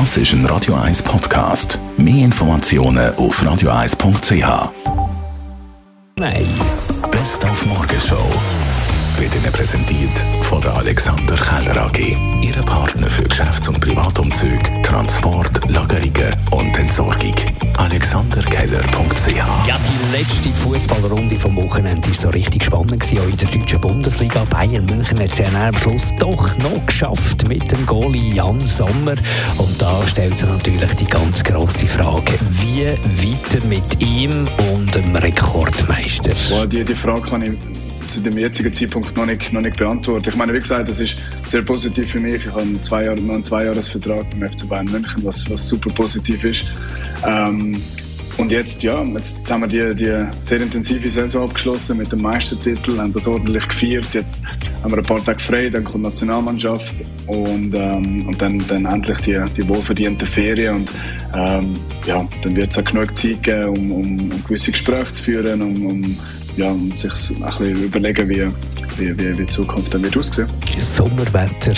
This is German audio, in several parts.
Das ist ein Radio 1 Podcast. Mehr Informationen auf radio1.ch. Nein. Best auf Morgenshow wird Ihnen präsentiert von der Alexander Keller AG. Ihre Partner für Geschäfts- und Privatumzug, Transport, Lagerungen und Entsorgung. Die letzte Fußballrunde vom Wochenende war so richtig spannend gewesen, auch in der deutschen Bundesliga. Bayern München hat es am Schluss doch noch geschafft mit dem Goalie Jan Sommer. Und da stellt sich natürlich die ganz grosse Frage, wie weiter mit ihm und dem Rekordmeister? Boah, die, die Frage kann ich zu dem jetzigen Zeitpunkt noch nicht, noch nicht beantworten. Ich meine, wie gesagt, das ist sehr positiv für mich. Ich habe zwei Jahre, noch einen Zweijahresvertrag beim FC Bayern München, was, was super positiv ist. Ähm, und jetzt, ja, jetzt haben wir die, die sehr intensive Saison abgeschlossen mit dem Meistertitel, haben das ordentlich gefeiert. Jetzt haben wir ein paar Tage frei, dann kommt die Nationalmannschaft und, ähm, und dann, dann endlich die, die wohlverdienten Ferien. Und ähm, ja, dann wird es auch genug Zeit geben, um, um, um gewisse Gespräche zu führen, um, um ja, und sich ein bisschen überlegen, wie, wie, wie, die Zukunft dann wird aussehen. Sommerwetter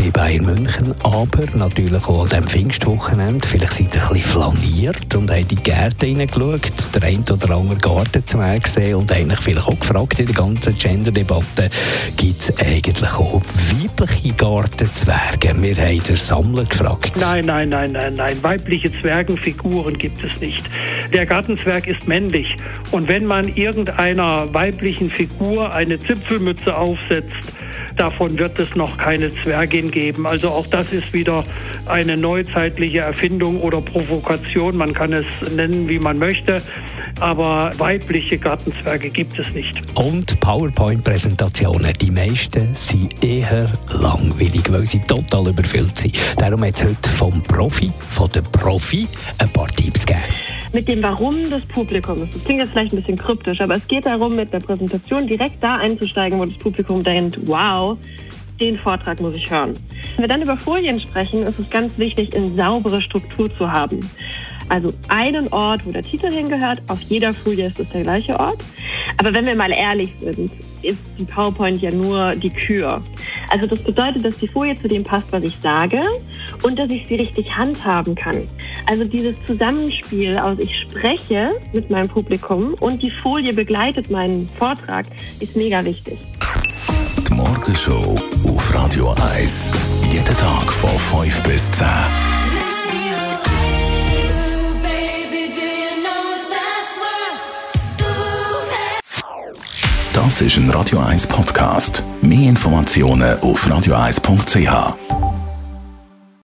bei Bayern München, aber natürlich auch an diesem Pfingstwochenende. Vielleicht seid ihr ein bisschen flaniert und habt in die Gärten hineingeschaut, der ein oder andere Gartenzwerg gesehen und eigentlich vielleicht auch gefragt in der ganzen Gender-Debatte, gibt es eigentlich auch weibliche Gartenzwerge? Wir haben den Sammler gefragt. Nein, nein, nein, nein, nein. Weibliche Zwergenfiguren gibt es nicht. Der Gartenzwerg ist männlich. Und wenn man irgendeiner weiblichen Figur eine Zipfelmütze aufsetzt, davon wird es noch keine Zwergin geben. Also auch das ist wieder eine neuzeitliche Erfindung oder Provokation. Man kann es nennen, wie man möchte. Aber weibliche Gartenzwerge gibt es nicht. Und PowerPoint-Präsentationen, die meisten sind eher langweilig, weil sie total überfüllt sind. Darum hat es heute vom Profi, von der Profi, ein paar Tipps gegeben mit dem Warum des Publikums. Das klingt jetzt vielleicht ein bisschen kryptisch, aber es geht darum, mit der Präsentation direkt da einzusteigen, wo das Publikum denkt, wow, den Vortrag muss ich hören. Wenn wir dann über Folien sprechen, ist es ganz wichtig, eine saubere Struktur zu haben. Also einen Ort, wo der Titel hingehört, auf jeder Folie ist es der gleiche Ort. Aber wenn wir mal ehrlich sind, ist die PowerPoint ja nur die Kür. Also das bedeutet, dass die Folie zu dem passt, was ich sage und dass ich sie richtig handhaben kann. Also dieses Zusammenspiel aus ich spreche mit meinem Publikum und die Folie begleitet meinen Vortrag ist mega wichtig. Die Morgenshow auf Radio 1. Jeden Tag von 5 bis 10. Das ist ein Radio 1 Podcast. Mehr Informationen auf radio1.ch.